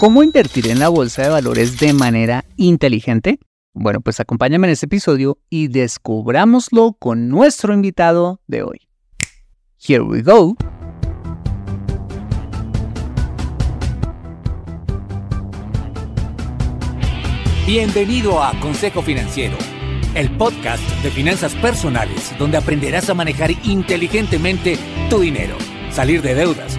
¿Cómo invertir en la bolsa de valores de manera inteligente? Bueno, pues acompáñame en este episodio y descubrámoslo con nuestro invitado de hoy. Here we go. Bienvenido a Consejo Financiero, el podcast de finanzas personales donde aprenderás a manejar inteligentemente tu dinero, salir de deudas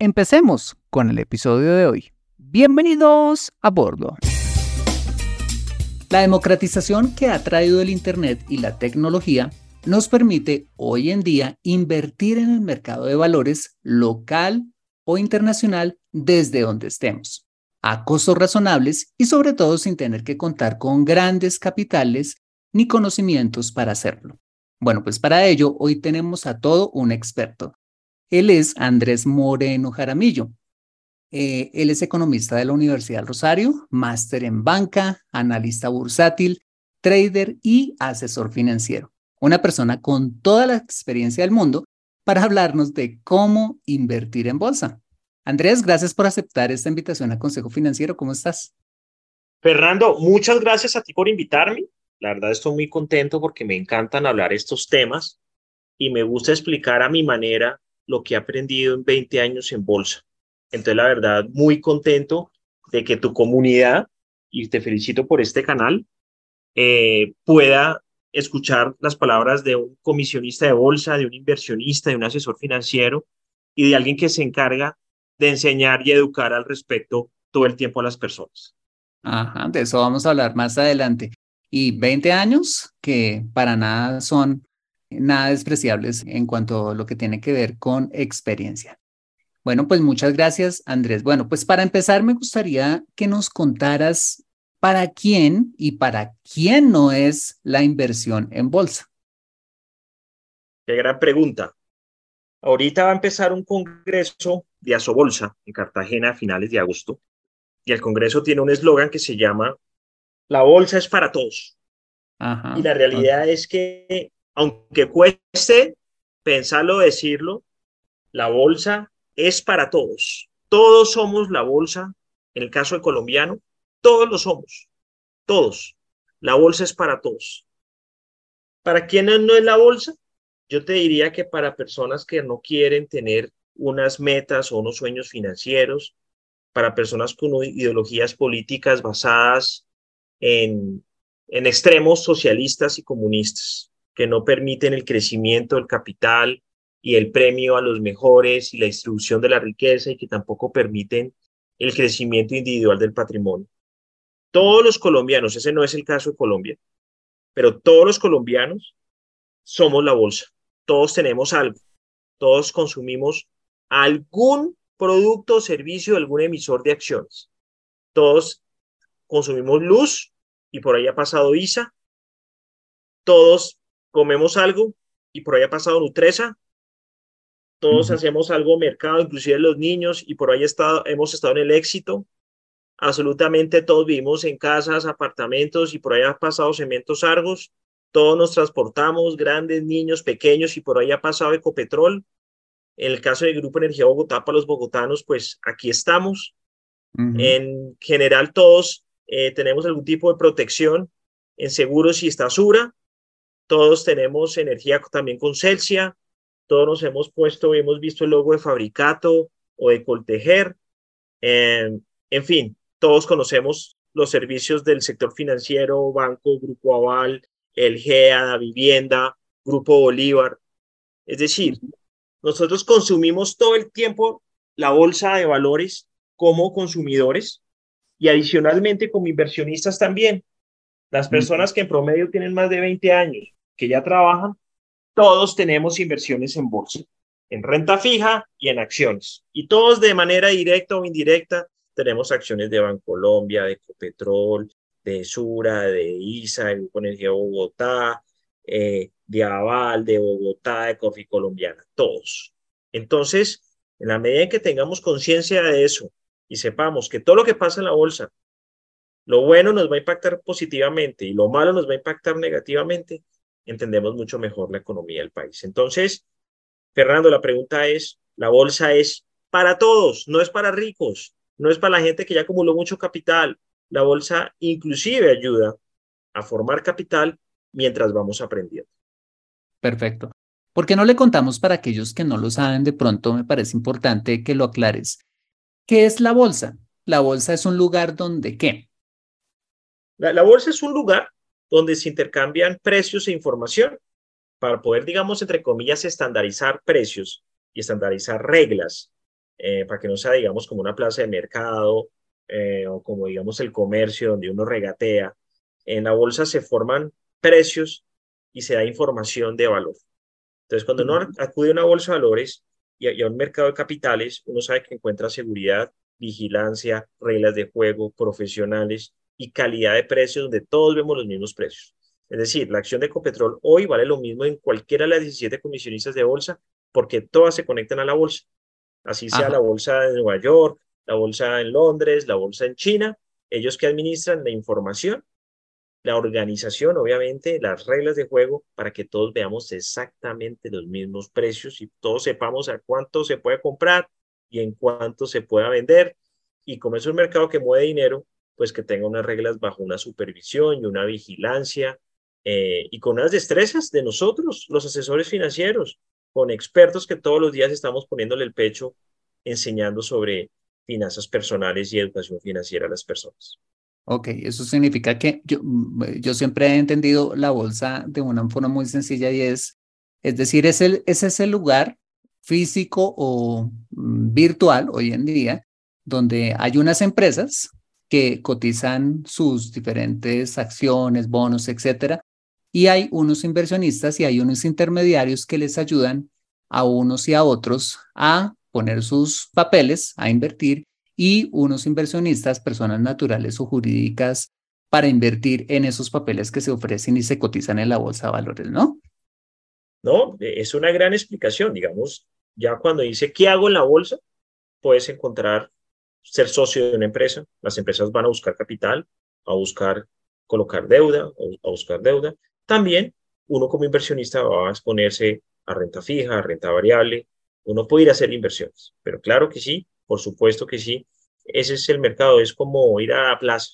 empecemos con el episodio de hoy. Bienvenidos a bordo. La democratización que ha traído el Internet y la tecnología nos permite hoy en día invertir en el mercado de valores local o internacional desde donde estemos, a costos razonables y sobre todo sin tener que contar con grandes capitales ni conocimientos para hacerlo. Bueno, pues para ello hoy tenemos a todo un experto. Él es Andrés Moreno Jaramillo, eh, él es economista de la Universidad Rosario, máster en banca, analista bursátil, trader y asesor financiero. Una persona con toda la experiencia del mundo para hablarnos de cómo invertir en bolsa. Andrés, gracias por aceptar esta invitación a Consejo Financiero. ¿Cómo estás? Fernando, muchas gracias a ti por invitarme. La verdad estoy muy contento porque me encantan hablar estos temas y me gusta explicar a mi manera lo que he aprendido en 20 años en bolsa. Entonces, la verdad, muy contento de que tu comunidad, y te felicito por este canal, eh, pueda escuchar las palabras de un comisionista de bolsa, de un inversionista, de un asesor financiero y de alguien que se encarga de enseñar y educar al respecto todo el tiempo a las personas. Ajá, de eso vamos a hablar más adelante. Y 20 años que para nada son nada despreciables en cuanto a lo que tiene que ver con experiencia. Bueno, pues muchas gracias, Andrés. Bueno, pues para empezar, me gustaría que nos contaras para quién y para quién no es la inversión en bolsa. Qué gran pregunta. Ahorita va a empezar un congreso de Asobolsa en Cartagena a finales de agosto. Y el congreso tiene un eslogan que se llama La bolsa es para todos. y la realidad es que, aunque cueste pensarlo, decirlo, la bolsa es para todos. Todos somos la bolsa, en el caso de colombiano, todos lo somos, todos. La bolsa es para todos. ¿Para quiénes no es la bolsa? Yo te diría que para personas que no quieren tener unas metas o unos sueños financieros, para personas con ideologías políticas basadas en, en extremos socialistas y comunistas, que no permiten el crecimiento del capital, y el premio a los mejores y la distribución de la riqueza y que tampoco permiten el crecimiento individual del patrimonio. Todos los colombianos, ese no es el caso de Colombia, pero todos los colombianos somos la bolsa. Todos tenemos algo. Todos consumimos algún producto o servicio algún emisor de acciones. Todos consumimos luz y por ahí ha pasado ISA. Todos comemos algo y por ahí ha pasado Nutresa. Todos hacemos algo mercado, inclusive los niños, y por ahí estado, hemos estado en el éxito. Absolutamente todos vivimos en casas, apartamentos y por ahí ha pasado Cementos Argos. Todos nos transportamos, grandes, niños, pequeños, y por ahí ha pasado Ecopetrol. En el caso del Grupo Energía Bogotá para los bogotanos, pues aquí estamos. En general, todos eh, tenemos algún tipo de protección en seguros y está Sura. Todos tenemos energía también con Celsia. Todos nos hemos puesto, hemos visto el logo de Fabricato o de Coltejer. en fin, todos conocemos los servicios del sector financiero, banco, grupo Aval, el GEA, vivienda, grupo Bolívar. Es decir, nosotros consumimos todo el tiempo la bolsa de valores como consumidores y adicionalmente como inversionistas también. Las personas que en promedio tienen más de 20 años, que ya trabajan, todos tenemos inversiones en bolsa, en renta fija y en acciones. Y todos de manera directa o indirecta tenemos acciones de Bancolombia, de Ecopetrol, de Sura, de ISA, de Grupo Energía Bogotá, eh, de Aval, de Bogotá, de Coffee Colombiana, todos. Entonces, en la medida en que tengamos conciencia de eso y sepamos que todo lo que pasa en la bolsa, lo bueno nos va a impactar positivamente y lo malo nos va a impactar negativamente, entendemos mucho mejor la economía del país. Entonces, Fernando, la pregunta es, la bolsa es para todos, no es para ricos, no es para la gente que ya acumuló mucho capital. La bolsa inclusive ayuda a formar capital mientras vamos aprendiendo. Perfecto. ¿Por qué no le contamos para aquellos que no lo saben? De pronto me parece importante que lo aclares. ¿Qué es la bolsa? La bolsa es un lugar donde qué? La, bolsa es un lugar donde se intercambian precios e información para poder, digamos, entre comillas, estandarizar precios y estandarizar reglas, eh, para que no sea, digamos, como una plaza de mercado eh, o como, digamos, el comercio donde uno regatea. En la bolsa se forman precios y se da información de valor. Entonces, cuando uno acude a una bolsa de valores y a, un mercado de capitales, uno sabe que encuentra seguridad, vigilancia, reglas de juego, profesionales y calidad de precios donde todos vemos los mismos precios. Es decir, la acción de Ecopetrol hoy vale lo mismo en cualquiera de las 17 comisionistas de bolsa porque todas se conectan a la bolsa. Así sea la bolsa de Nueva York, la bolsa en Londres, la bolsa en China, ellos que administran la información la organización, obviamente, las reglas de juego para que todos veamos exactamente los mismos precios y todos sepamos a cuánto se puede comprar y en cuánto se pueda vender. Y como es un mercado que mueve dinero, pues que tenga unas reglas bajo una supervisión y una vigilancia eh, y con unas destrezas de nosotros, los asesores financieros, con expertos que todos los días estamos poniéndole el pecho enseñando sobre finanzas personales y educación financiera a las personas. Ok, eso significa que yo, mm, eh, yo siempre he entendido la bolsa de una forma muy sencilla y es, es decir, es, el, es ese lugar físico o mm, virtual hoy en día donde hay unas empresas que cotizan sus diferentes acciones, bonos, etcétera, y hay unos inversionistas y hay unos intermediarios que les ayudan a unos y a otros a poner sus papeles, a invertir y unos inversionistas, personas naturales o jurídicas, para invertir en esos papeles que se ofrecen y se cotizan en la bolsa de valores, ¿no? No, es una gran explicación, digamos, ya cuando dice, ¿qué hago en la bolsa? Puedes encontrar ser socio de una empresa, las empresas van a buscar capital, a buscar colocar deuda, a buscar deuda. También uno como inversionista va a exponerse a renta fija, a renta variable, uno puede ir a hacer inversiones, pero claro que sí, por supuesto que sí. Ese es el mercado, es como ir a la plaza,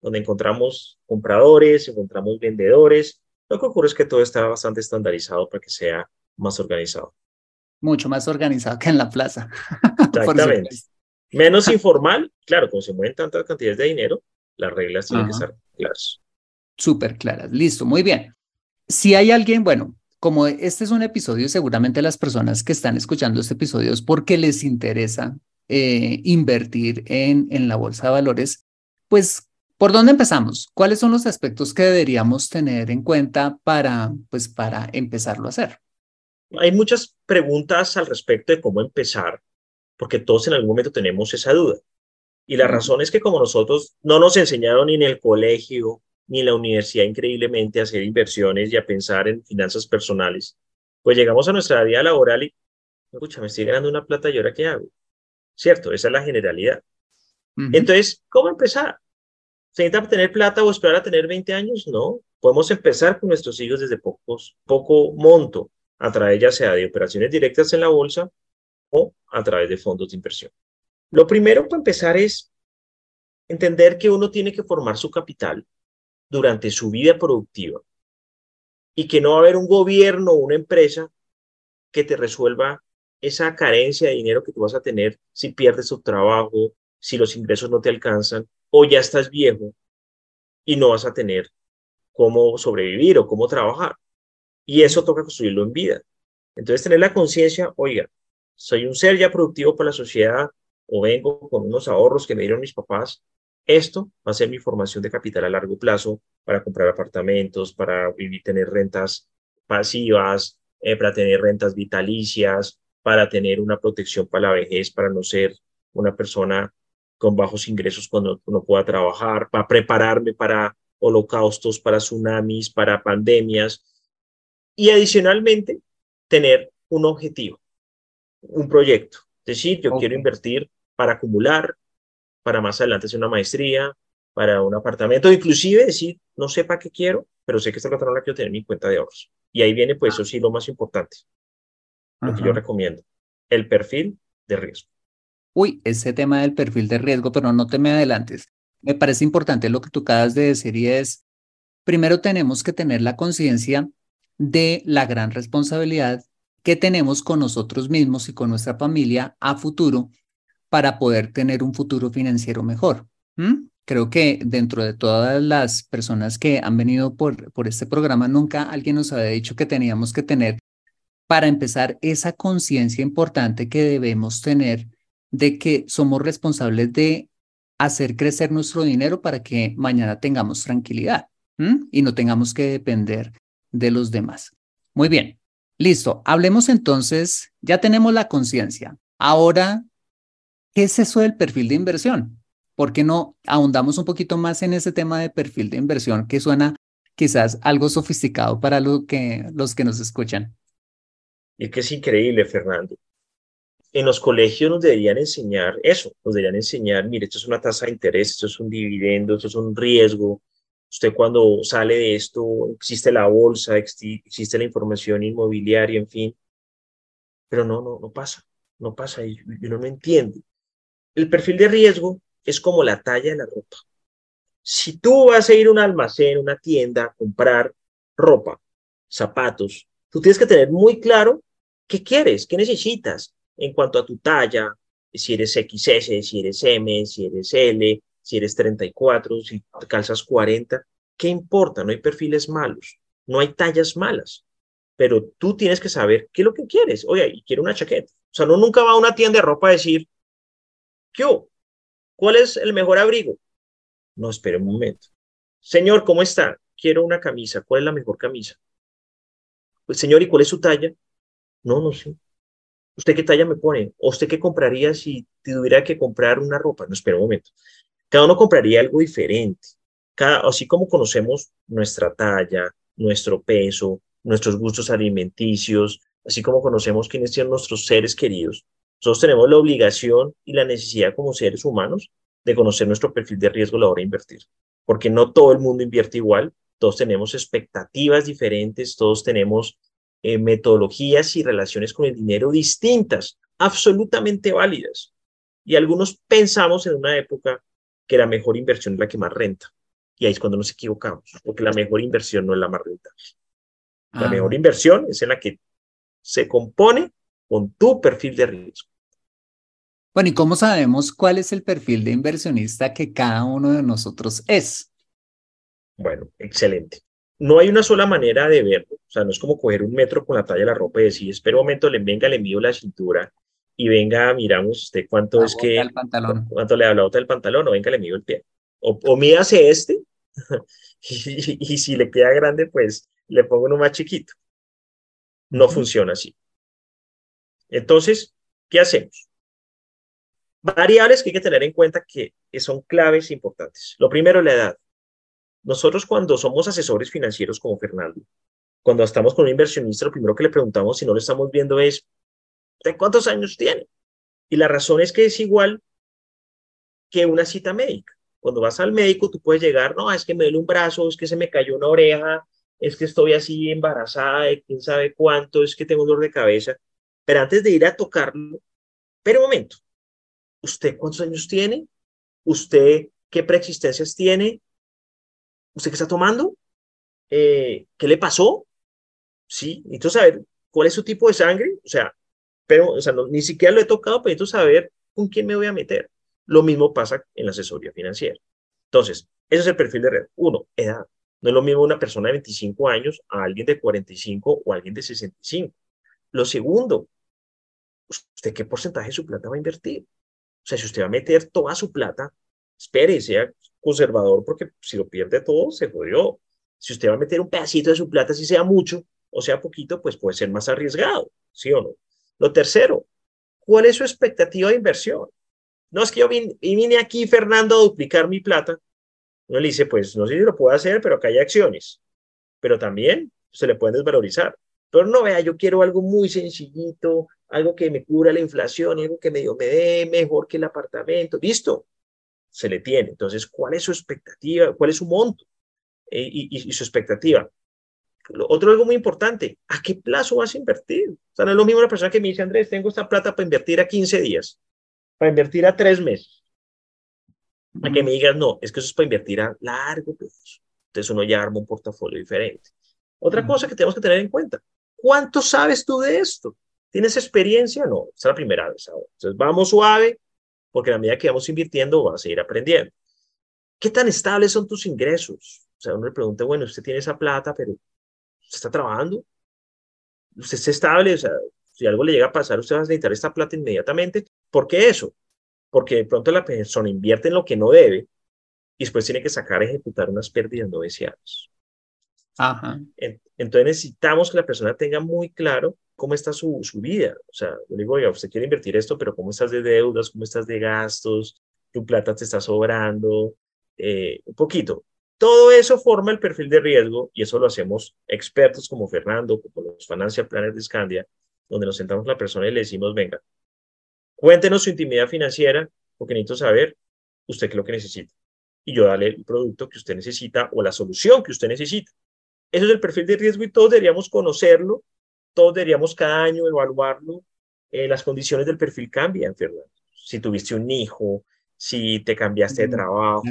donde encontramos compradores, encontramos vendedores. Lo que ocurre es que todo está bastante estandarizado para que sea más organizado. Mucho más organizado que en la plaza. Exactamente. Menos informal, claro, como se mueven tantas cantidades de dinero, las reglas tienen que estar claras. Súper claras, listo, muy bien. Si hay alguien, bueno, como este es un episodio, seguramente las personas que están escuchando este episodio es porque les interesa eh, invertir en, en la bolsa de valores, pues ¿Por dónde empezamos? ¿Cuáles son los aspectos que deberíamos tener en cuenta para, pues, para empezarlo a hacer? Hay muchas preguntas al respecto de cómo empezar, porque todos en algún momento tenemos esa duda. Y la razón es que como nosotros no nos enseñaron ni en el colegio ni en la universidad increíblemente a hacer inversiones y a pensar en finanzas personales, pues llegamos a nuestra vida laboral y, escucha, me estoy ganando una plata y ahora qué hago. Cierto, esa es la generalidad. Entonces, ¿cómo empezar? ¿Se necesita tener plata o esperar a tener 20 años? No. Podemos empezar con nuestros hijos desde pocos, poco monto, a través ya sea de operaciones directas en la bolsa o a través de fondos de inversión. Lo primero para empezar es entender que uno tiene que formar su capital durante su vida productiva y que no va a haber un gobierno o una empresa que te resuelva esa carencia de dinero que tú vas a tener si pierdes tu trabajo, si los ingresos no te alcanzan o ya estás viejo y no vas a tener cómo sobrevivir o cómo trabajar. Y eso toca construirlo en vida. Entonces, tener la conciencia, oiga, soy un ser ya productivo para la sociedad o vengo con unos ahorros que me dieron mis papás. Esto va a ser mi formación de capital a largo plazo para comprar apartamentos, para vivir, tener rentas pasivas, eh, para tener rentas vitalicias, para tener una protección para la vejez, para no ser una persona con bajos ingresos cuando no pueda trabajar, para prepararme para holocaustos, para tsunamis, para pandemias y adicionalmente tener un objetivo, un proyecto. Es decir, yo quiero invertir para acumular, para más adelante hacer una maestría, para un apartamento, inclusive decir, no sé para qué quiero, pero sé que esta plata no la quiero tener en mi cuenta de ahorros. Y ahí viene, pues, eso sí, lo más importante lo que yo recomiendo, el perfil de riesgo. Uy, ese tema del perfil de riesgo, pero no te me adelantes. Me parece importante lo que tú acabas de decir y es, primero tenemos que tener la conciencia de la gran responsabilidad que tenemos con nosotros mismos y con nuestra familia a futuro para poder tener un futuro financiero mejor. Creo que dentro de todas las personas que han venido por, por este programa, nunca alguien nos había dicho que teníamos que tener para empezar esa conciencia importante que debemos tener de que somos responsables de hacer crecer nuestro dinero para que mañana tengamos tranquilidad y no tengamos que depender de los demás. Muy bien, listo. Hablemos entonces, ya tenemos la conciencia. Ahora, ¿qué es eso del perfil de inversión? ¿Por qué no ahondamos un poquito más en ese tema de perfil de inversión que suena quizás algo sofisticado para lo que, los que nos escuchan? Es que es increíble, Fernando. En los colegios nos deberían enseñar eso, nos deberían enseñar, mire, esto es una tasa de interés, esto es un dividendo, esto es un riesgo. Usted cuando sale de esto, existe la bolsa, existe la información inmobiliaria, en fin. Pero no, no, no pasa, no pasa y uno no entiende. El perfil de riesgo es como la talla de la ropa. Si tú vas a ir a un almacén, una tienda, a comprar ropa, zapatos, tú tienes que tener muy claro ¿Qué quieres? ¿Qué necesitas en cuanto a tu talla? Si eres XS, si eres M, si eres L, si eres 34, si calzas 40. ¿Qué importa? No hay perfiles malos, no hay tallas malas. Pero tú tienes que saber qué es lo que quieres. Oye, quiero una chaqueta. O sea, no nunca va a una tienda de ropa a decir, ¿qué? ¿Cuál es el mejor abrigo? No, espere un momento. Señor, ¿cómo está? Quiero una camisa. ¿Cuál es la mejor camisa? Pues, señor, ¿y cuál es su talla? No, no sé. ¿Usted qué talla me pone? ¿O usted qué compraría si tuviera que comprar una ropa? No, espera un momento. Cada uno compraría algo diferente. Así como conocemos nuestra talla, nuestro peso, nuestros gustos alimenticios, así como conocemos quiénes son nuestros seres queridos, nosotros tenemos la obligación y la necesidad como seres humanos de conocer nuestro perfil de riesgo a la hora de invertir, porque no todo el mundo invierte igual, todos tenemos expectativas diferentes, todos tenemos eh, metodologías y relaciones con el dinero distintas, absolutamente válidas. Y algunos pensamos en una época que la mejor inversión es la que más renta. Y ahí es cuando nos equivocamos, porque la mejor inversión no es la más rentable. La ah. mejor inversión es en la que se compone con tu perfil de riesgo. Bueno, ¿y cómo sabemos cuál es el perfil de inversionista que cada uno de nosotros es? Bueno, excelente no hay una sola manera de verlo. O sea, no es como coger un metro con la talla de la ropa y decir, espera un momento, le venga, le mido la cintura y venga, miramos usted cuánto es que, cuánto le da la bota del pantalón o venga, le mido el pie. O, o mídase este, y, si le queda grande, pues le pongo uno más chiquito. No funciona así. Entonces, ¿qué hacemos? Variables que hay que tener en cuenta que son claves importantes. Lo primero, la edad. Nosotros cuando somos asesores financieros como Fernando, cuando estamos con un inversionista, lo primero que le preguntamos si no lo estamos viendo es, ¿de cuántos años tiene? Y la razón es que es igual que una cita médica. Cuando vas al médico, tú puedes llegar, no, es que me duele un brazo, es que se me cayó una oreja, es que estoy así embarazada de quién sabe cuánto, es que tengo dolor de cabeza. Pero antes de ir a tocarlo, pero un momento, ¿usted cuántos años tiene? ¿Usted qué preexistencias tiene? ¿Usted qué está tomando? Eh, ¿Qué le pasó? Sí, necesito saber cuál es su tipo de sangre, o sea, pero o sea, ni siquiera lo he tocado, pero necesito saber con quién me voy a meter. Lo mismo pasa en la asesoría financiera. Entonces, ese es el perfil de red. Uno, edad. No es lo mismo una persona de 25 años a alguien de 45 o alguien de 65. Lo segundo, ¿usted qué porcentaje de su plata va a invertir? O sea, si usted va a meter toda su plata, espere, sea conservador, porque si lo pierde todo, se jodió. Si usted va a meter un pedacito de su plata, si sea mucho o sea poquito, pues puede ser más arriesgado, ¿sí o no? Lo tercero, ¿cuál es su expectativa de inversión? No es que yo vine, aquí, Fernando, a duplicar mi plata. Uno le dice, pues no sé si lo puedo hacer, pero acá hay acciones. Pero también se le pueden desvalorizar. Pero no vea, yo quiero algo muy sencillito, algo que me cubra la inflación, algo que me, me dé mejor que el apartamento. Listo, se le tiene. Entonces, ¿cuál es su expectativa? ¿Cuál es su monto eh, y, su expectativa? Otro algo muy importante, ¿a qué plazo vas a invertir? O sea, no es lo mismo una persona que me dice, Andrés, tengo esta plata para invertir a 15 días, para invertir a tres meses. A que me digas, no, es que eso es para invertir a largo plazo. Entonces uno ya arma un portafolio diferente. Otra cosa que tenemos que tener en cuenta, ¿cuánto sabes tú de esto? ¿Tienes experiencia? No, es la primera vez. Entonces vamos suave, porque a medida que vamos invirtiendo vas a seguir aprendiendo. ¿Qué tan estables son tus ingresos? O sea, uno le pregunta, bueno, usted tiene esa plata, pero ¿usted está trabajando? ¿Usted está estable? O sea, si algo le llega a pasar, usted va a necesitar esta plata inmediatamente. ¿Por qué eso? Porque de pronto la persona invierte en lo que no debe y después tiene que sacar a ejecutar unas pérdidas no deseadas. Ajá. Entonces necesitamos que la persona tenga muy claro cómo está su, su vida. O sea, yo digo, oiga, usted quiere invertir esto, pero ¿cómo estás de deudas? ¿Cómo estás de gastos? ¿Tu plata te está sobrando? Eh, un poquito. Todo eso forma el perfil de riesgo y eso lo hacemos expertos como Fernando, como los financial planners de Scandia, donde nos sentamos la persona y le decimos, venga, cuéntenos su intimidad financiera porque necesito saber usted qué es lo que necesita. Y yo darle el producto que usted necesita o la solución que usted necesita. Eso es el perfil de riesgo y todos deberíamos conocerlo todos deberíamos cada año evaluarlo. Eh, las condiciones del perfil cambian, Fernando. Si tuviste un hijo, si te cambiaste de trabajo,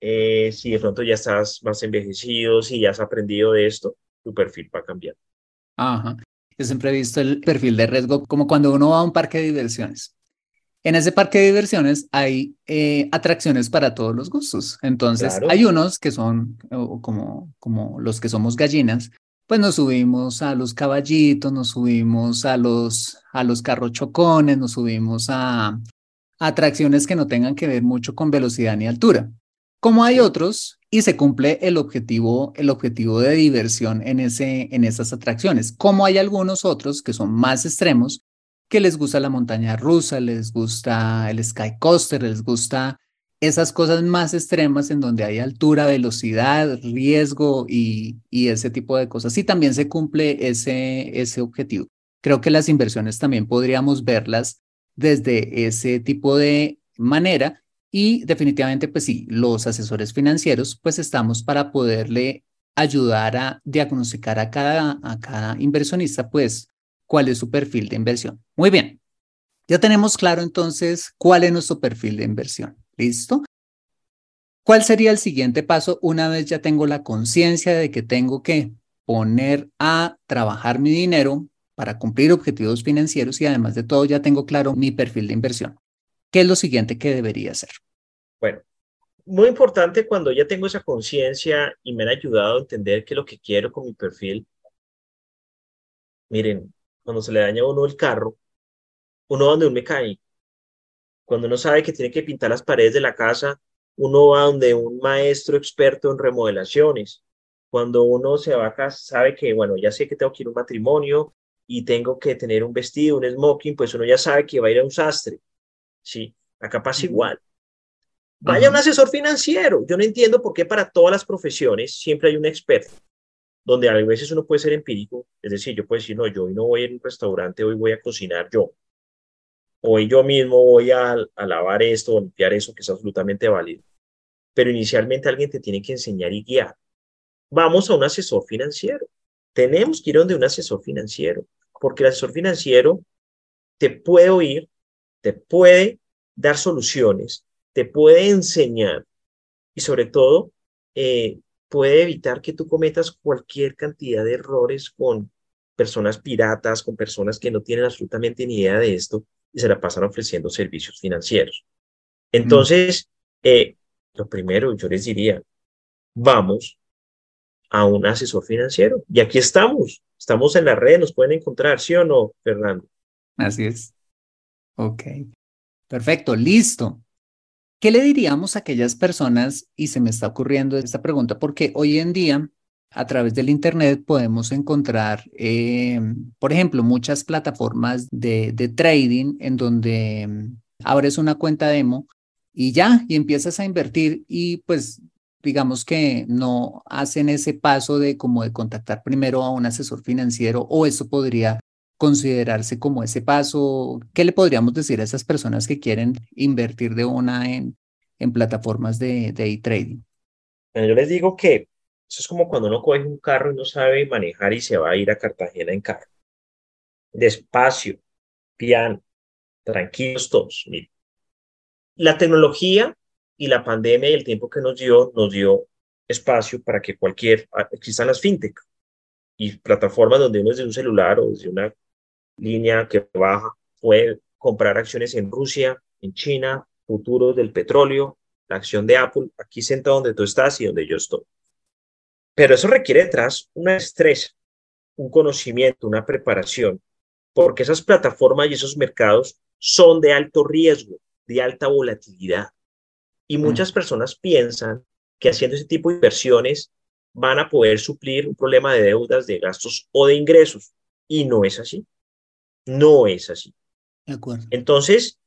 eh, si de pronto ya estás más envejecido, si ya has aprendido de esto, tu perfil va a cambiar. Ajá. Yo siempre he visto el perfil de riesgo como cuando uno va a un parque de diversiones. En ese parque de diversiones hay eh, atracciones para todos los gustos. Entonces, hay unos que son como, como los que somos gallinas, pues nos subimos a los caballitos, nos subimos a los, a los carrochocones, nos subimos a, atracciones que no tengan que ver mucho con velocidad ni altura. Como hay otros, y se cumple el objetivo, el objetivo de diversión en, ese, en esas atracciones. Como hay algunos otros que son más extremos, que les gusta la montaña rusa, les gusta el sky coaster, les gusta esas cosas más extremas en donde hay altura, velocidad, riesgo y, ese tipo de cosas. Y también se cumple ese, ese objetivo. Creo que las inversiones también podríamos verlas desde ese tipo de manera y definitivamente, pues sí, los asesores financieros, pues estamos para poderle ayudar a diagnosticar a cada, a cada inversionista, pues, cuál es su perfil de inversión. Muy bien, ya tenemos claro entonces cuál es nuestro perfil de inversión. ¿Listo? ¿Cuál sería el siguiente paso una vez ya tengo la conciencia de que tengo que poner a trabajar mi dinero para cumplir objetivos financieros y además de todo ya tengo claro mi perfil de inversión? ¿Qué es lo siguiente que debería hacer? Bueno, muy importante cuando ya tengo esa conciencia y me han ayudado a entender qué es lo que quiero con mi perfil. Miren, cuando se le daña a uno el carro, uno va donde un mecánico cuando uno sabe que tiene que pintar las paredes de la casa, uno va donde un maestro experto en remodelaciones. Cuando uno se va acá, sabe que, bueno, ya sé que tengo que ir a un matrimonio y tengo que tener un vestido, un smoking, pues uno ya sabe que va a ir a un sastre. Sí, acá pasa igual. Vaya un asesor financiero. Yo no entiendo por qué para todas las profesiones siempre hay un experto, donde a veces uno puede ser empírico, es decir, yo puedo decir, no, yo hoy no voy a un restaurante, hoy voy a cocinar yo. Hoy yo mismo voy a, a lavar esto o limpiar eso, que es absolutamente válido. Pero inicialmente alguien te tiene que enseñar y guiar. Vamos a un asesor financiero. Tenemos que ir donde un asesor financiero, porque el asesor financiero te puede oír, te puede dar soluciones, te puede enseñar y sobre todo eh, puede evitar que tú cometas cualquier cantidad de errores con personas piratas, con personas que no tienen absolutamente ni idea de esto y se la pasan ofreciendo servicios financieros. Entonces, eh, lo primero, yo les diría, vamos a un asesor financiero. Y aquí estamos, estamos en la red, nos pueden encontrar, ¿sí o no, Fernando? Así es. Ok. Perfecto, listo. ¿Qué le diríamos a aquellas personas? Y se me está ocurriendo esta pregunta porque hoy en día a través del Internet podemos encontrar, eh, por ejemplo, muchas plataformas de, de trading en donde mm, abres una cuenta demo y ya, y empiezas a invertir y pues digamos que no hacen ese paso de como de contactar primero a un asesor financiero o eso podría considerarse como ese paso. ¿Qué le podríamos decir a esas personas que quieren invertir de una en, en plataformas de, de e-trading? Yo les digo que eso es como cuando uno coge un carro y no sabe manejar y se va a ir a Cartagena en carro. Despacio, piano, tranquilos todos. Miren. La tecnología y la pandemia y el tiempo que nos dio, nos dio espacio para que cualquier, existan las fintech y plataformas donde uno desde un celular o desde una línea que baja puede comprar acciones en Rusia, en China, futuros del petróleo, la acción de Apple, aquí sentado donde tú estás y donde yo estoy. Pero eso requiere detrás una estrés, un conocimiento, una preparación, porque esas plataformas y esos mercados son de alto riesgo, de alta volatilidad. Y mm. muchas personas piensan que haciendo ese tipo de inversiones van a poder suplir un problema de deudas, de gastos o de ingresos. Y no es así. No es así. De acuerdo. Entonces,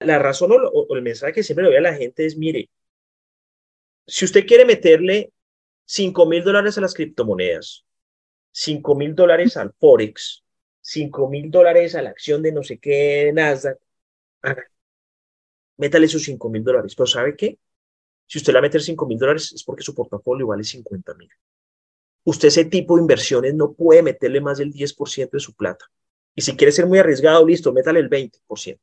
la razón o, el mensaje que siempre le doy a la gente es, mire, si usted quiere meterle 5 mil dólares a las criptomonedas, 5 mil dólares al Forex, 5 mil dólares a la acción de no sé qué, Nasdaq, métale esos 5 mil dólares. Pero ¿sabe qué? Si usted le va a meter 5 mil dólares es porque su portafolio vale 50 mil. Usted ese tipo de inversiones no puede meterle más del 10% de su plata. Y si quiere ser muy arriesgado, listo, métale el 20%.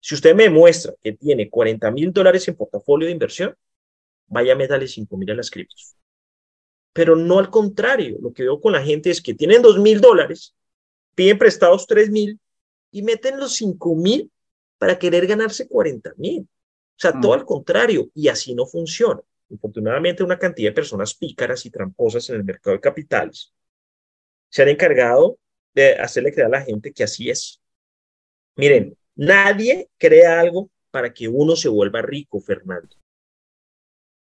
Si usted me muestra que tiene 40 mil dólares en portafolio de inversión, vaya, métale 5 mil a las criptos pero no al contrario. Lo que veo con la gente es que tienen dos mil dólares, piden prestados tres mil y meten los cinco mil para querer ganarse 40 mil. O sea, todo mm. al contrario, y así no funciona. Afortunadamente, una cantidad de personas pícaras y tramposas en el mercado de capitales se han encargado de hacerle creer a la gente que así es. Miren, nadie crea algo para que uno se vuelva rico, Fernando.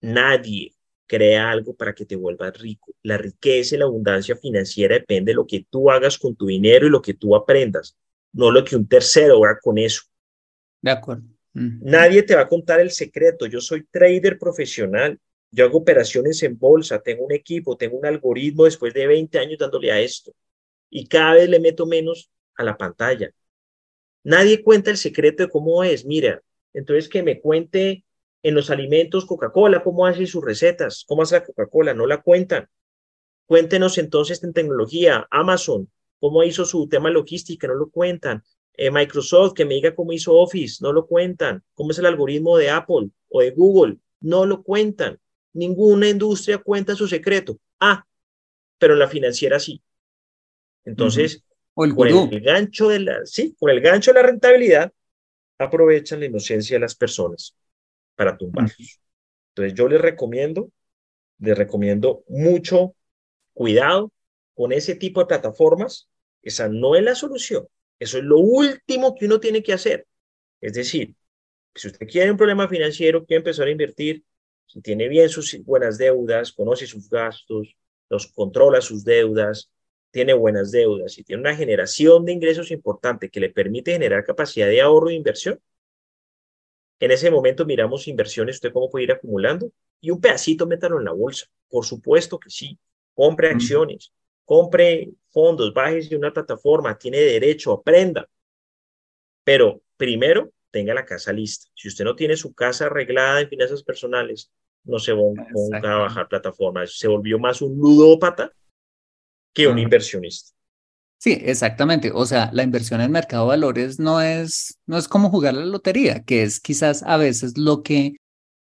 Nadie crea algo para que te vuelvas rico. La riqueza y la abundancia financiera depende de lo que tú hagas con tu dinero y lo que tú aprendas, no lo que un tercero haga con eso. De acuerdo. Nadie te va a contar el secreto. Yo soy trader profesional. Yo hago operaciones en bolsa, tengo un equipo, tengo un algoritmo después de 20 años dándole a esto. Y cada vez le meto menos a la pantalla. Nadie cuenta el secreto de cómo es. Mira, entonces que me cuente en los alimentos Coca-Cola, cómo hace sus recetas, cómo hace la Coca-Cola, no la cuentan. Cuéntenos entonces en tecnología, Amazon, cómo hizo su tema logística, no lo cuentan. Eh, Microsoft, que me diga cómo hizo Office, no lo cuentan. ¿Cómo es el algoritmo de Apple o de Google? No lo cuentan. Ninguna industria cuenta su secreto. Ah, pero la financiera sí. Entonces, el por el gancho de la, sí, por el gancho de la rentabilidad, aprovechan la inocencia de las personas para tumbarlos. Entonces yo les recomiendo, les recomiendo mucho cuidado con ese tipo de plataformas. Esa no es la solución. Eso es lo último que uno tiene que hacer. Es decir, si usted quiere un problema financiero, quiere empezar a invertir, si tiene bien sus buenas deudas, conoce sus gastos, los controla sus deudas, tiene buenas deudas y tiene una generación de ingresos importante que le permite generar capacidad de ahorro e inversión, en ese momento miramos inversiones, usted cómo puede ir acumulando y un pedacito métalo en la bolsa. Por supuesto que sí. Compre acciones, compre fondos, bájese de una plataforma, tiene derecho, aprenda. Pero primero, tenga la casa lista. Si usted no tiene su casa arreglada en finanzas personales, no se ponga a bajar plataformas. Se volvió más un ludópata que un inversionista. Sí, exactamente. O sea, la inversión en mercado de valores no es, no es como jugar la lotería, que es quizás a veces lo que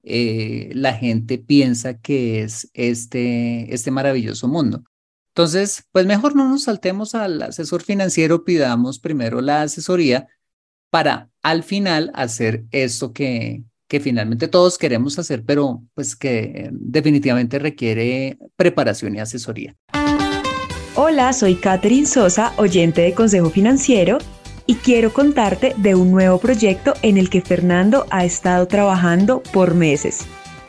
eh, la gente piensa que es este, este maravilloso mundo. Entonces, pues mejor no nos saltemos al asesor financiero, pidamos primero la asesoría para al final hacer esto que, que finalmente todos queremos hacer, pero pues que definitivamente requiere preparación y asesoría. Hola, soy Catherine Sosa, oyente de Consejo Financiero, y quiero contarte de un nuevo proyecto en el que Fernando ha estado trabajando por meses.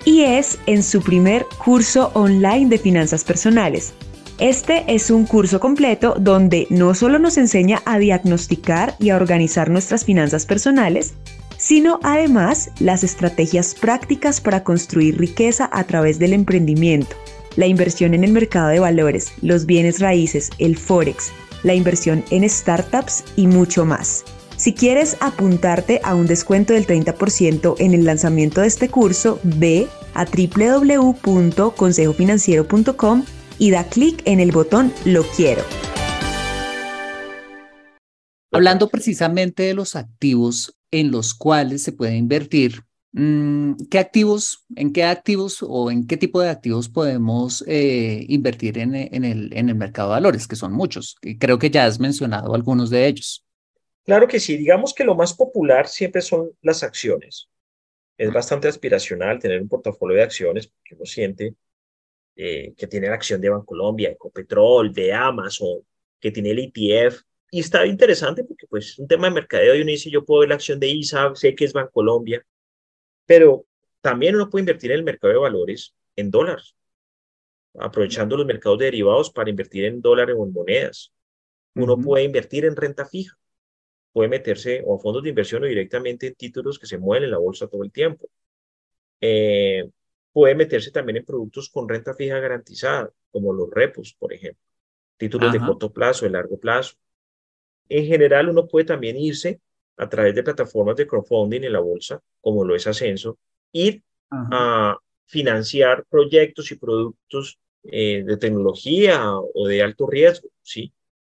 Y es en su primer curso online de finanzas personales. Este es un curso completo donde no solo nos enseña a diagnosticar y a organizar nuestras finanzas personales, sino además las estrategias prácticas para construir riqueza a través del emprendimiento la inversión en el mercado de valores, los bienes raíces, el forex, la inversión en startups y mucho más. Si quieres apuntarte a un descuento del 30% en el lanzamiento de este curso, ve a www.consejofinanciero.com y da clic en el botón Lo quiero. Hablando precisamente de los activos en los cuales se puede invertir, ¿Qué activos, en qué activos o en qué tipo de activos podemos eh, invertir en, en, el, en el mercado de valores? Que son muchos. Y creo que ya has mencionado algunos de ellos. Claro que sí. Digamos que lo más popular siempre son las acciones. Es bastante aspiracional tener un portafolio de acciones porque uno siente eh, que tiene la acción de Bancolombia, Ecopetrol, de Amazon, que tiene el ETF. Y está interesante porque pues es un tema de mercadeo y uno dice, yo puedo ver la acción de ISA, sé que es Bancolombia, pero también uno puede invertir en el mercado de valores en dólares, aprovechando los mercados derivados para invertir en dólares o en monedas. Uno puede invertir en renta fija, puede meterse o a fondos de inversión o directamente en títulos que se mueven en la bolsa todo el tiempo. Eh, puede meterse también en productos con renta fija garantizada, como los repos, por ejemplo, títulos de corto plazo, de largo plazo. En general, uno puede también irse a través de plataformas de crowdfunding en la bolsa, como lo es Ascenso, ir a financiar proyectos y productos eh, de tecnología o de alto riesgo, ¿sí?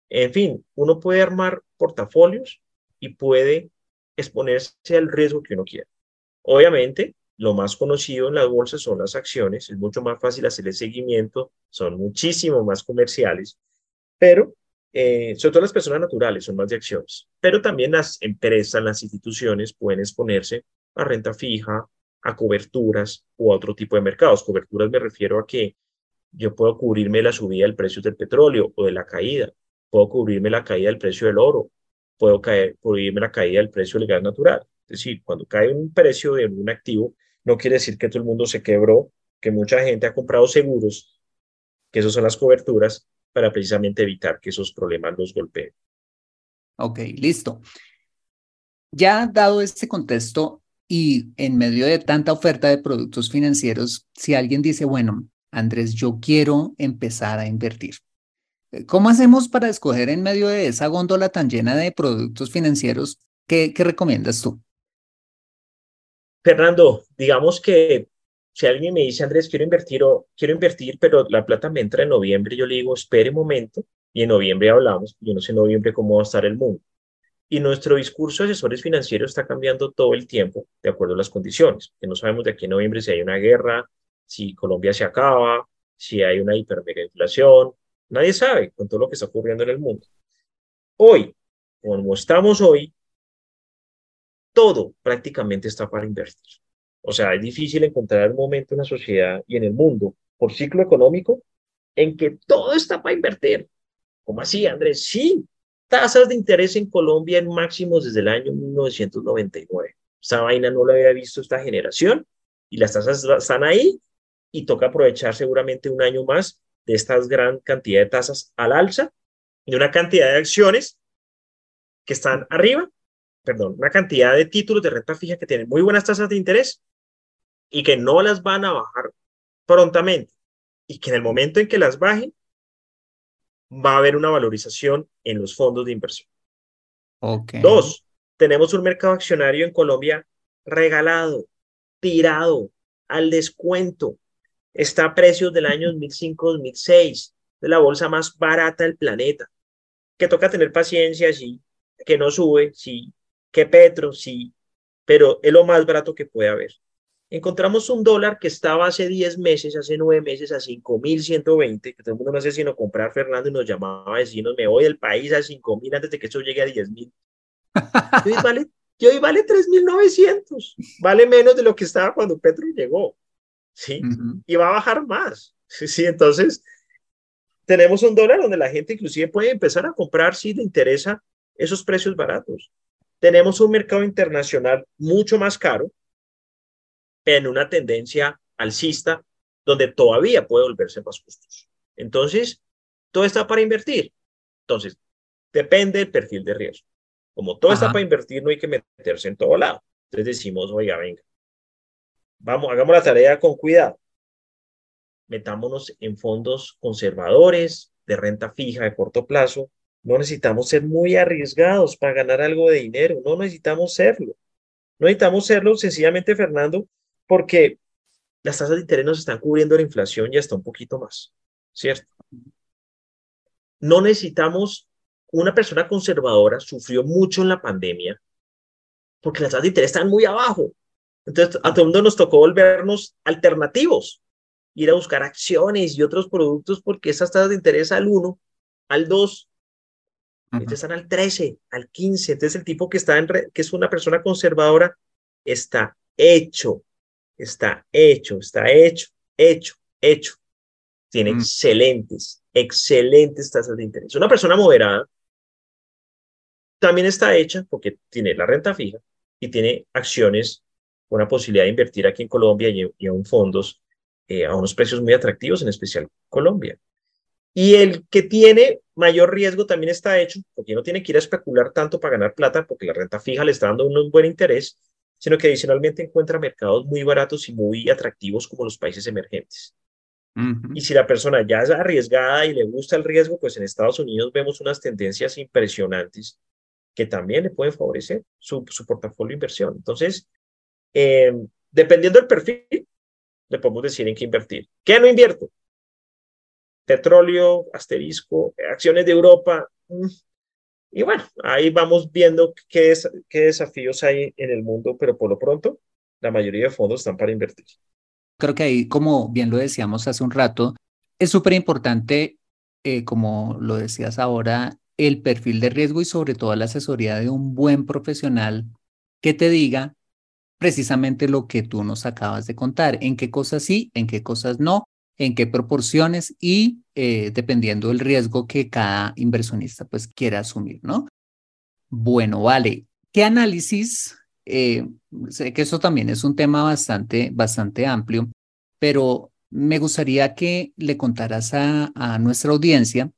En fin, uno puede armar portafolios y puede exponerse al riesgo que uno quiera. Obviamente, lo más conocido en las bolsas son las acciones, es mucho más fácil hacer el seguimiento, son muchísimo más comerciales, pero eh, sobre todo las personas naturales son más de acciones, pero también las empresas, las instituciones pueden exponerse a renta fija, a coberturas o a otro tipo de mercados. Coberturas me refiero a que yo puedo cubrirme la subida del precio del petróleo o de la caída, puedo cubrirme la caída del precio del oro, puedo caer, cubrirme la caída del precio del gas natural. Es decir, cuando cae un precio de un activo, no quiere decir que todo el mundo se quebró, que mucha gente ha comprado seguros, que esas son las coberturas, para precisamente evitar que esos problemas los golpeen. Ok, listo. Ya dado este contexto y en medio de tanta oferta de productos financieros, si alguien dice, bueno, Andrés, yo quiero empezar a invertir, ¿cómo hacemos para escoger en medio de esa góndola tan llena de productos financieros? ¿Qué, qué recomiendas tú? Fernando, digamos que si alguien me dice, Andrés, quiero invertir o quiero invertir, pero la plata me entra en noviembre, yo le digo, espere un momento y en noviembre hablamos. Yo no sé en noviembre cómo va a estar el mundo. Y nuestro discurso de asesores financieros está cambiando todo el tiempo de acuerdo a las condiciones. Que no sabemos de aquí en noviembre si hay una guerra, si Colombia se acaba, si hay una hipermega inflación. Nadie sabe con todo lo que está ocurriendo en el mundo. Hoy, como estamos hoy, todo prácticamente está para invertir. O sea, es difícil encontrar un momento en la sociedad y en el mundo, por ciclo económico, en que todo está para invertir. ¿Cómo así, Andrés? Sí, tasas de interés en Colombia en máximos desde el año 1999. Esa vaina no la había visto esta generación y las tasas están ahí y toca aprovechar seguramente un año más de estas gran cantidad de tasas al alza y una cantidad de acciones que están arriba, perdón, una cantidad de títulos de renta fija que tienen muy buenas tasas de interés y que no las van a bajar prontamente y que en el momento en que las bajen va a haber una valorización en los fondos de inversión. Okay. Dos, tenemos un mercado accionario en Colombia regalado, tirado, al descuento. Está a precios del año 2005-2006, de la bolsa más barata del planeta. Que toca tener paciencia, sí, que no sube, sí, que Petro, sí, pero es lo más barato que puede haber. Encontramos un dólar que estaba hace 10 meses, hace 9 meses a 5.120, que todo el mundo no hace sino comprar, Fernando, y nos llamaba a decirnos, me voy del país a 5.000 antes de que eso llegue a 10.000. Y hoy vale, y hoy vale 3.900, vale menos de lo que estaba cuando Petro llegó, ¿sí? Y va a bajar más, ¿sí? Entonces, tenemos un dólar donde la gente inclusive puede empezar a comprar si le interesa esos precios baratos. Tenemos un mercado internacional mucho más caro, en una tendencia alcista donde todavía puede volverse más justos. Entonces, todo está para invertir. Entonces, depende del perfil de riesgo. Como todo está para invertir, no hay que meterse en todo lado. Entonces decimos, oiga, venga, vamos, hagamos la tarea con cuidado. Metámonos en fondos conservadores, de renta fija, de corto plazo. No necesitamos ser muy arriesgados para ganar algo de dinero. No necesitamos serlo. No necesitamos serlo sencillamente, Fernando, porque las tasas de interés nos están cubriendo la inflación y hasta un poquito más, ¿cierto? No necesitamos, una persona conservadora sufrió mucho en la pandemia porque las tasas de interés están muy abajo. Entonces, a todo el mundo nos tocó volvernos alternativos, ir a buscar acciones y otros productos porque esas tasas de interés al 1, al 2, están al 13, al 15. Entonces, el tipo que, está en que es una persona conservadora está hecho está hecho, está hecho, hecho, hecho. Tiene mm. excelentes, excelentes tasas de interés. Una persona moderada también está hecha porque tiene la renta fija y tiene acciones la posibilidad de invertir aquí en Colombia y, aún fondos eh, a unos precios muy atractivos, en especial Colombia. Y el que tiene mayor riesgo también está hecho, porque no tiene que ir a especular tanto para ganar plata, porque la renta fija le está dando un buen interés, sino que adicionalmente encuentra mercados muy baratos y muy atractivos como los países emergentes. Y si la persona ya es arriesgada y le gusta el riesgo, pues en Estados Unidos vemos unas tendencias impresionantes que también le pueden favorecer su, su portafolio de inversión. Entonces, eh, dependiendo del perfil, le podemos decir en qué invertir. ¿Qué no invierto? Petróleo, asterisco, acciones de Europa. Y bueno, ahí vamos viendo qué, qué desafíos hay en el mundo, pero por lo pronto la mayoría de fondos están para invertir. Creo que ahí, como bien lo decíamos hace un rato, es súper importante, eh, como lo decías ahora, el perfil de riesgo y sobre todo la asesoría de un buen profesional que te diga precisamente lo que tú nos acabas de contar, en qué cosas sí, en qué cosas no, en qué proporciones y eh, dependiendo del riesgo que cada inversionista pues quiera asumir, ¿no? Bueno, vale. ¿Qué análisis? Eh, sé que eso también es un tema bastante, bastante amplio, pero me gustaría que le contaras a, nuestra audiencia,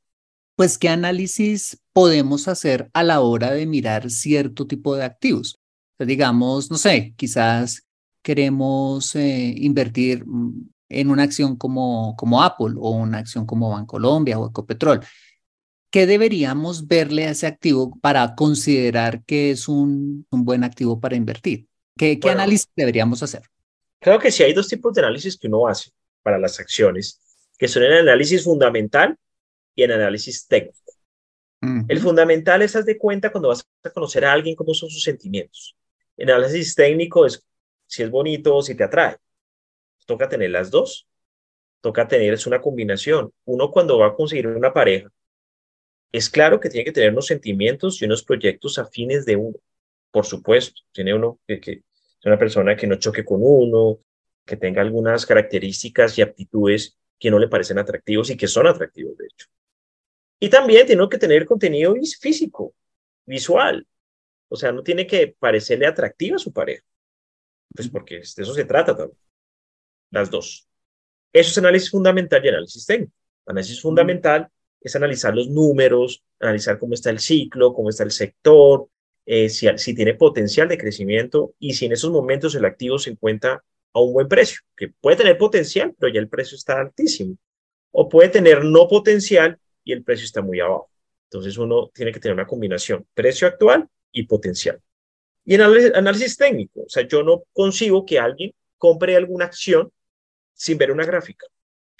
pues, qué análisis podemos hacer a la hora de mirar cierto tipo de activos. digamos, no sé, quizás queremos eh, invertir mm, en una acción como, como Apple o una acción como Bancolombia o Ecopetrol. ¿Qué deberíamos verle a ese activo para considerar que es un, un buen activo para invertir? ¿Qué, qué análisis deberíamos hacer? Creo que sí hay dos tipos de análisis que uno hace para las acciones, que son el análisis fundamental y el análisis técnico. El fundamental es, haz de cuenta cuando vas a conocer a alguien cómo son sus sentimientos. El análisis técnico es si es bonito o si te atrae toca tener las dos. Toca tener, es una combinación. Uno cuando va a conseguir una pareja, es claro que tiene que tener unos sentimientos y unos proyectos afines de uno. Por supuesto, tiene uno que, que es una persona que no choque con uno, que tenga algunas características y aptitudes que no le parecen atractivos y que son atractivos, de hecho. Y también tiene que tener contenido físico, visual. O sea, no tiene que parecerle atractiva a su pareja. Pues porque de eso se trata también. Las dos. Eso es análisis fundamental y análisis técnico. Análisis fundamental es analizar los números, analizar cómo está el ciclo, cómo está el sector, eh, si, si tiene potencial de crecimiento y si en esos momentos el activo se encuentra a un buen precio, que puede tener potencial, pero ya el precio está altísimo. O puede tener no potencial y el precio está muy abajo. Entonces uno tiene que tener una combinación, precio actual y potencial. Y en análisis, análisis técnico, o sea, yo no consigo que alguien compre alguna acción sin ver una gráfica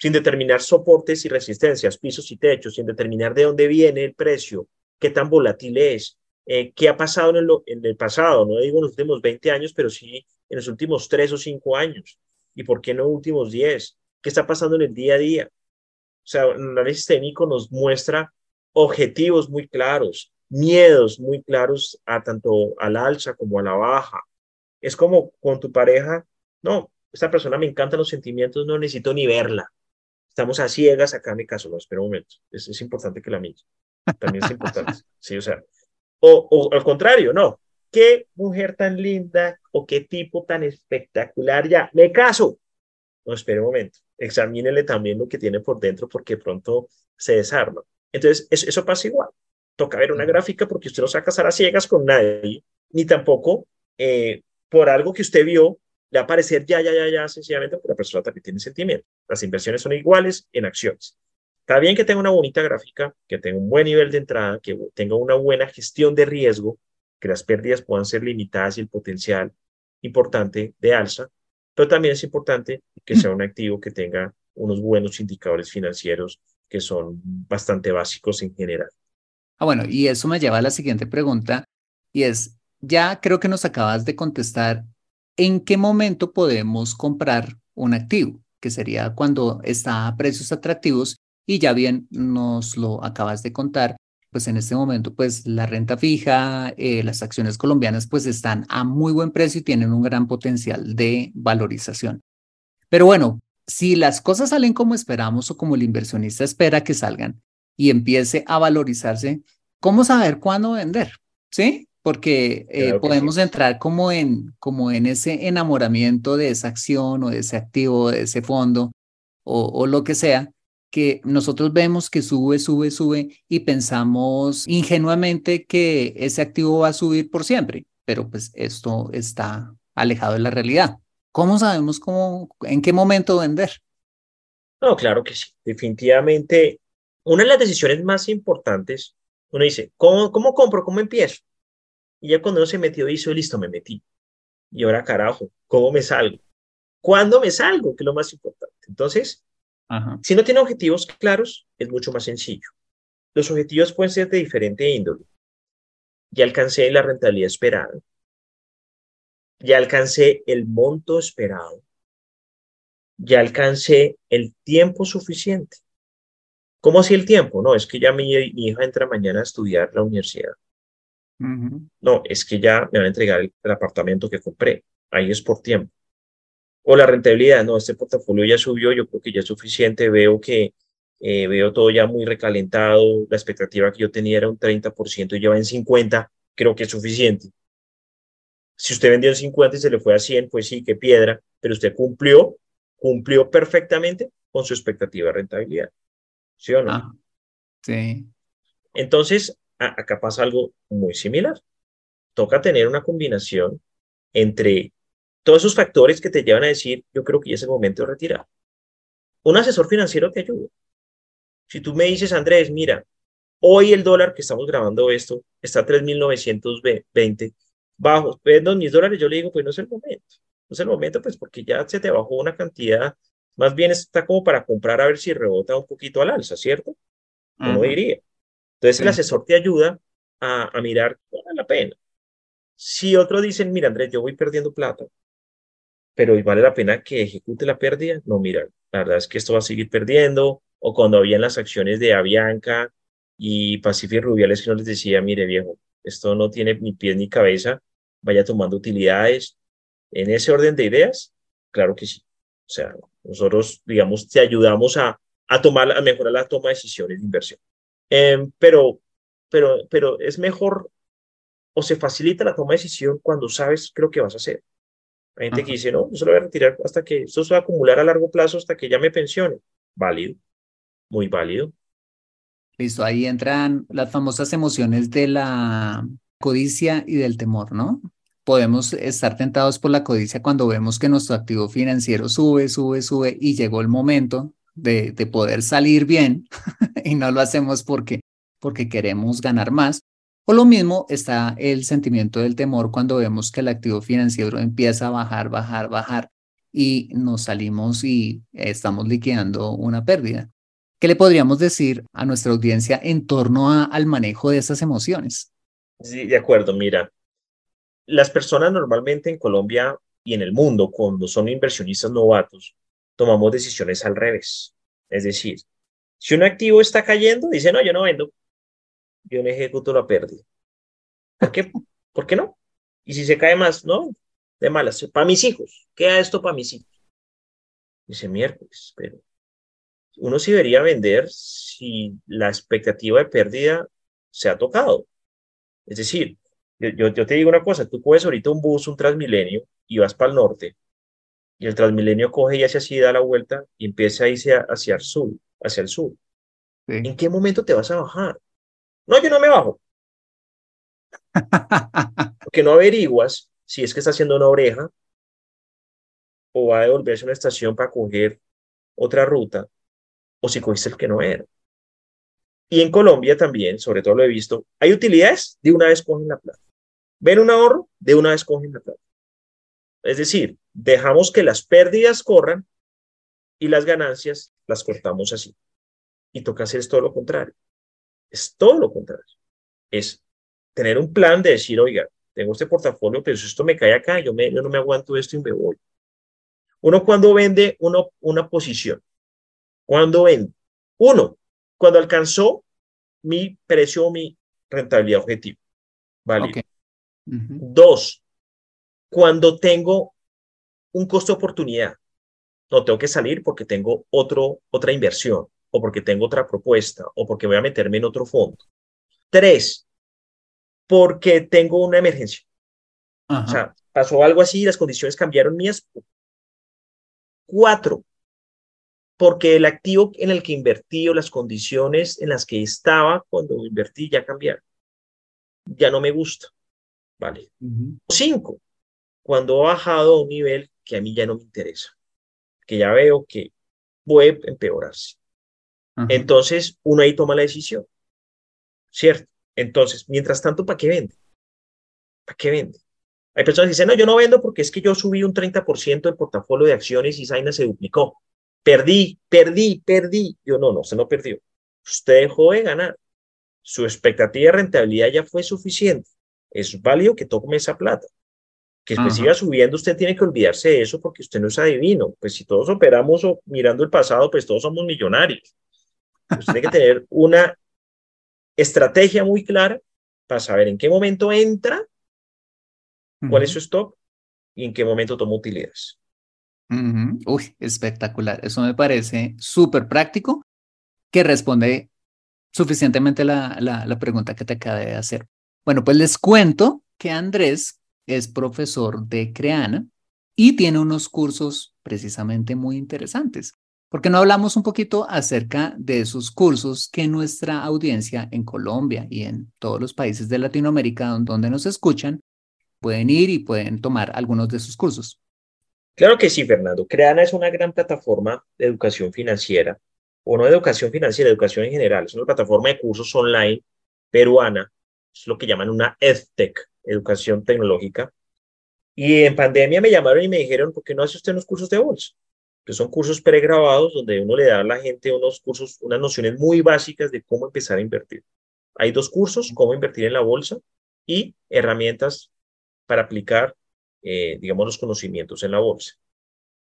sin determinar soportes y resistencias, pisos y techos, sin determinar de dónde viene el precio, qué tan volátil es, eh, qué ha pasado en el, en el, pasado, no digo en los últimos 20 años, pero sí en los últimos 3 o 5 años, y por qué no últimos 10, qué está pasando en el día a día. O sea, el análisis técnico nos muestra objetivos muy claros, miedos muy claros a tanto al alza como a la baja. Es como con tu pareja, no, esta persona me encantan los sentimientos, no necesito ni verla. Estamos a ciegas acá en mi caso, no, espera un momento, es, es importante que la mire, también es importante, sí, o sea, o, o al contrario, no, qué mujer tan linda o qué tipo tan espectacular, ya, me caso, no, espera un momento, examínele también lo que tiene por dentro porque pronto se desarma. Entonces, eso, eso pasa igual. Toca ver una gráfica porque usted no se va a casar a ciegas con nadie, ni tampoco eh, por algo que usted vio le va a parecer ya, ya, ya, ya, sencillamente porque la persona también tiene sentimiento. Las inversiones son iguales en acciones. Está bien que tenga una bonita gráfica, que tenga un buen nivel de entrada, que tenga una buena gestión de riesgo, que las pérdidas puedan ser limitadas y el potencial importante de alza, pero también es importante que sea un activo que tenga unos buenos indicadores financieros que son bastante básicos en general. Ah, bueno, y eso me lleva a la siguiente pregunta, y es, ya creo que nos acabas de contestar ¿en qué momento podemos comprar un activo? Que sería cuando está a precios atractivos y ya bien nos lo acabas de contar, pues en este momento pues la renta fija, eh, las acciones colombianas pues están a muy buen precio y tienen un gran potencial de valorización. Pero bueno, si las cosas salen como esperamos o como el inversionista espera que salgan y empiece a valorizarse, ¿cómo saber cuándo vender? ¿Sí? Porque eh, podemos entrar como en, como en ese enamoramiento de esa acción o de ese activo, de ese fondo o, o lo que sea, que nosotros vemos que sube, sube, sube y pensamos ingenuamente que ese activo va a subir por siempre, pero pues esto está alejado de la realidad. ¿Cómo sabemos cómo, en qué momento vender? No, claro que sí. Definitivamente, una de las decisiones más importantes, uno dice, ¿cómo, cómo compro? ¿Cómo empiezo? Y ya cuando uno se metió, hizo, listo, me metí. Y ahora, carajo, ¿cómo me salgo? ¿Cuándo me salgo? Que es lo más importante. Entonces, si no tiene objetivos claros, es mucho más sencillo. Los objetivos pueden ser de diferente índole. Ya alcancé la rentabilidad esperada. Ya alcancé el monto esperado. Ya alcancé el tiempo suficiente. ¿Cómo así el tiempo? No, es que ya mi, mi hija entra mañana a estudiar la universidad. No, es que ya me van a entregar el, apartamento que compré. Ahí es por tiempo. O la rentabilidad, no, este portafolio ya subió, yo creo que ya es suficiente, veo que eh, veo todo ya muy recalentado, la expectativa que yo tenía era un 30% y ya va en 50, creo que es suficiente. Si usted vendió en 50 y se le fue a 100, pues sí, qué piedra, pero usted cumplió, cumplió perfectamente con su expectativa de rentabilidad. ¿Sí o no? Ah, sí. Entonces, acá pasa algo muy similar. Toca tener una combinación entre todos esos factores que te llevan a decir, yo creo que ya es el momento de retirar. Un asesor financiero te ayuda. Si tú me dices, Andrés, mira, hoy el dólar que estamos grabando esto está a 3.920, bajo, vendo mis dólares, yo le digo, pues no es el momento. No es el momento, pues porque ya se te bajó una cantidad, más bien está como para comprar a ver si rebota un poquito al alza, ¿cierto? No diría. Entonces el asesor te ayuda a, a mirar cuál vale la pena. Si otros dicen, mira Andrés, yo voy perdiendo plata, pero vale la pena que ejecute la pérdida, no, mira, la verdad es que esto va a seguir perdiendo, o cuando habían las acciones de Avianca y Pacific Rubiales que no les decía, mire viejo, esto no tiene ni pies ni cabeza, vaya tomando utilidades. En ese orden de ideas, claro que sí. O sea, nosotros, digamos, te ayudamos a, a tomar, a mejorar la toma de decisiones de inversión. Em, pero, pero, pero es mejor o se facilita la toma de decisión cuando sabes qué lo que vas a hacer. Hay gente que dice, no, yo se lo voy a retirar hasta que esto se va a acumular a largo plazo hasta que ya me pensione. Válido, muy válido. Listo, ahí entran las famosas emociones de la codicia y del temor, ¿no? Podemos estar tentados por la codicia cuando vemos que nuestro activo financiero sube, sube, sube y llegó el momento de, de poder salir bien y no lo hacemos porque, porque queremos ganar más. O lo mismo está el sentimiento del temor cuando vemos que el activo financiero empieza a bajar, bajar, bajar y nos salimos y estamos liquidando una pérdida. ¿Qué le podríamos decir a nuestra audiencia en torno al manejo de esas emociones? Sí, de acuerdo, mira. Las personas normalmente en Colombia y en el mundo, cuando son inversionistas novatos, tomamos decisiones al revés. Es decir, si un activo está cayendo, dice, no, yo no vendo, yo no ejecuto la pérdida. ¿Por qué? ¿Por qué no? Y si se cae más, no, de malas, para mis hijos, queda esto para mis hijos. Dice miércoles, pero uno sí debería vender si la expectativa de pérdida se ha tocado. Es decir, yo, yo te digo una cosa, tú coges ahorita un bus, un Transmilenio, y vas para el norte, y el Transmilenio coge y hace así, da la vuelta, y empieza a irse hacia el sur, hacia el sur. ¿En qué momento te vas a bajar? No, yo no me bajo. Porque no averiguas si es que está haciendo una oreja o va a devolverse a una estación para coger otra ruta o si cogiste el que no era. Y en Colombia también, sobre todo lo he visto, hay utilidades, de una vez cogen la plata. Ven un ahorro, de una vez cogen la plata. Es decir, dejamos que las pérdidas corran y las ganancias las cortamos así. Y toca hacer todo lo contrario. Es todo lo contrario. Es tener un plan de decir, oiga, tengo este portafolio, pero si esto me cae acá, yo, me, yo no me aguanto esto y me voy. Uno cuando vende uno, una posición, cuando vende, uno, cuando alcanzó mi precio mi rentabilidad objetivo. Vale. Dos, cuando tengo un costo de oportunidad. No tengo que salir porque tengo otro, otra inversión o porque tengo otra propuesta, o porque voy a meterme en otro fondo. Tres, porque tengo una emergencia. O sea, pasó algo así y las condiciones cambiaron mías. Cuatro, porque el activo en el que invertí o las condiciones en las que estaba cuando invertí ya cambiaron. Ya no me gusta. Vale. Cinco, cuando ha bajado a un nivel que a mí ya no me interesa, que ya veo que puede empeorarse. Entonces, uno ahí toma la decisión, ¿cierto? Entonces, mientras tanto, ¿para qué vende? ¿Para qué vende? Hay personas que dicen, no, yo no vendo porque es que yo subí un 30% del portafolio de acciones y Zaina se duplicó. Perdí, perdí, perdí. Yo no, no, se no perdió. Usted dejó de ganar. Su expectativa de rentabilidad ya fue suficiente. Es válido que tome esa plata. Que después siga subiendo, usted tiene que olvidarse de eso porque usted no es adivino. Pues si todos operamos mirando el pasado, pues todos somos millonarios. Usted tiene que tener una estrategia muy clara para saber en qué momento entra, cuál es su stop y en qué momento toma utilidades. Uy, espectacular. Eso me parece súper práctico que responde suficientemente la, la, la pregunta que te acabé de hacer. Bueno, pues les cuento que Andrés es profesor de Creana y tiene unos cursos precisamente muy interesantes. ¿Por qué no hablamos un poquito acerca de esos cursos que nuestra audiencia en Colombia y en todos los países de Latinoamérica donde nos escuchan pueden ir y pueden tomar algunos de sus cursos? Claro que sí, Fernando. Creana es una gran plataforma de educación financiera, o no educación financiera, educación en general. Es una plataforma de cursos online peruana. Es lo que llaman una EdTech, educación tecnológica. Y en pandemia me llamaron y me dijeron, ¿por qué no hace usted unos cursos de bolsa? que son cursos pregrabados donde uno le da a la gente unos cursos, unas nociones muy básicas de cómo empezar a invertir. Hay dos cursos, cómo invertir en la bolsa y herramientas para aplicar, eh, digamos, los conocimientos en la bolsa.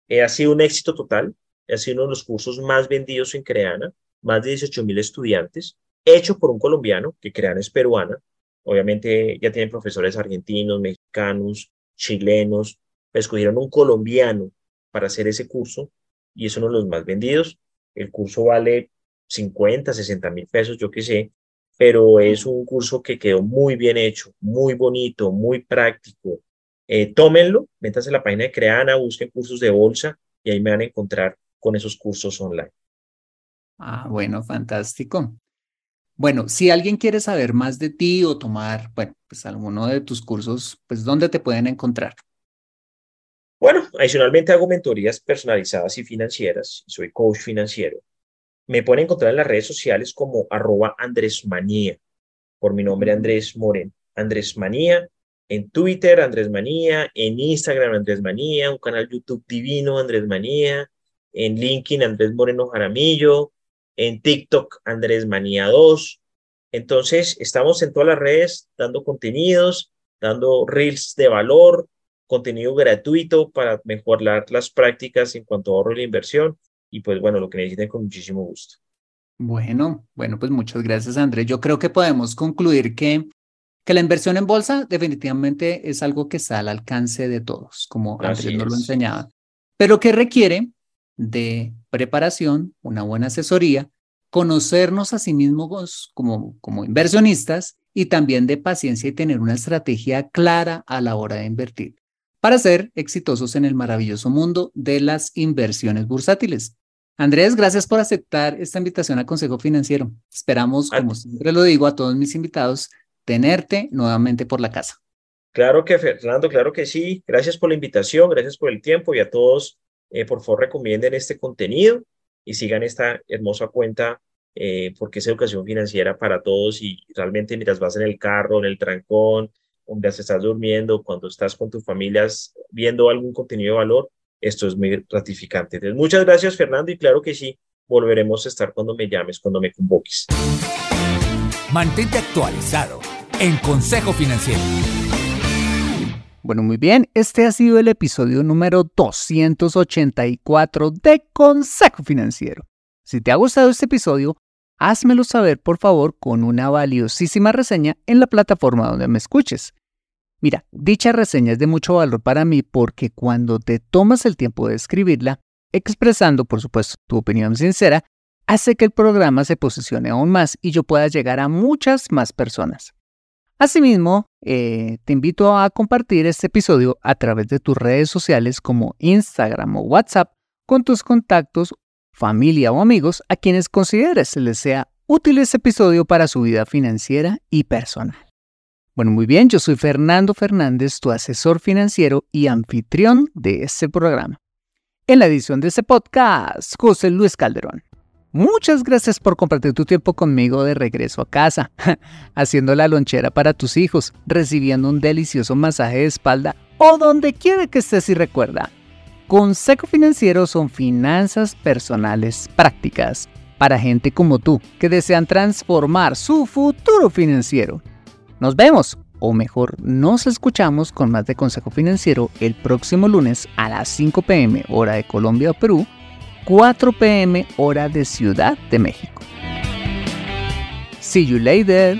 Eh, ha sido un éxito total, ha sido uno de los cursos más vendidos en Creana, más de 18 mil estudiantes, hecho por un colombiano, que Creana es peruana. Obviamente ya tienen profesores argentinos, mexicanos, chilenos, escogieron un colombiano para hacer ese curso y es uno de los más vendidos. El curso vale 50, 60 mil pesos, yo qué sé, pero es un curso que quedó muy bien hecho, muy bonito, muy práctico. eh, tómenlo, métanse a la página de Creana, busquen cursos de bolsa y ahí me van a encontrar con esos cursos online. Ah, bueno, fantástico. Bueno, si alguien quiere saber más de ti o tomar, bueno, pues alguno de tus cursos, pues ¿dónde te pueden encontrar? Bueno, adicionalmente hago mentorías personalizadas y financieras. Soy coach financiero. Me pueden encontrar en las redes sociales como arroba Andrés Manía, por mi nombre Andrés Moren. Andrés Manía, en Twitter Andrés Manía, en Instagram Andrés Manía, un canal YouTube divino Andrés Manía, en LinkedIn Andrés Moreno Jaramillo, en TikTok Andrés Manía 2. Entonces, estamos en todas las redes dando contenidos, dando reels de valor, contenido gratuito para mejorar las prácticas en cuanto a ahorro y la inversión. Y pues bueno, lo que necesiten con muchísimo gusto. Bueno, bueno, pues muchas gracias, Andrés. Yo creo que podemos concluir que, que la inversión en bolsa definitivamente es algo que está al alcance de todos, como Andrés nos lo enseñaba, pero que requiere de preparación, una buena asesoría, conocernos a sí mismos como, como inversionistas y también de paciencia y tener una estrategia clara a la hora de invertir para ser exitosos en el maravilloso mundo de las inversiones bursátiles. Andrés, gracias por aceptar esta invitación a Consejo Financiero. Esperamos, como siempre lo digo a todos mis invitados, tenerte nuevamente por la casa. Claro que, Fernando, claro que sí. Gracias por la invitación, gracias por el tiempo y a todos eh, por favor recomienden este contenido y sigan esta hermosa cuenta eh, porque es educación financiera para todos y realmente mientras vas en el carro, en el trancón, mientras estás durmiendo, cuando estás con tus familias viendo algún contenido de valor, esto es muy gratificante. Entonces, muchas gracias Fernando y claro que sí, volveremos a estar cuando me llames, cuando me convoques. Mantente actualizado en Consejo Financiero. Bueno, muy bien, este ha sido el episodio número 284 de Consejo Financiero. Si te ha gustado este episodio, házmelo saber por favor con una valiosísima reseña en la plataforma donde me escuches. Mira, dicha reseña es de mucho valor para mí porque cuando te tomas el tiempo de escribirla, expresando por supuesto tu opinión sincera, hace que el programa se posicione aún más y yo pueda llegar a muchas más personas. Asimismo, eh, te invito a compartir este episodio a través de tus redes sociales como Instagram o WhatsApp con tus contactos, familia o amigos a quienes consideres les sea útil este episodio para su vida financiera y personal. Bueno, muy bien, yo soy Fernando Fernández, tu asesor financiero y anfitrión de este programa. En la edición de este podcast, José Luis Calderón. Muchas gracias por compartir tu tiempo conmigo de regreso a casa, haciendo la lonchera para tus hijos, recibiendo un delicioso masaje de espalda o donde quiera que estés y recuerda. Consejo Financiero son finanzas personales prácticas para gente como tú que desean transformar su futuro financiero. Nos vemos, o mejor, nos escuchamos con más de Consejo Financiero el próximo lunes a las 5 pm hora de Colombia o Perú 4 pm hora de Ciudad de México. See you later.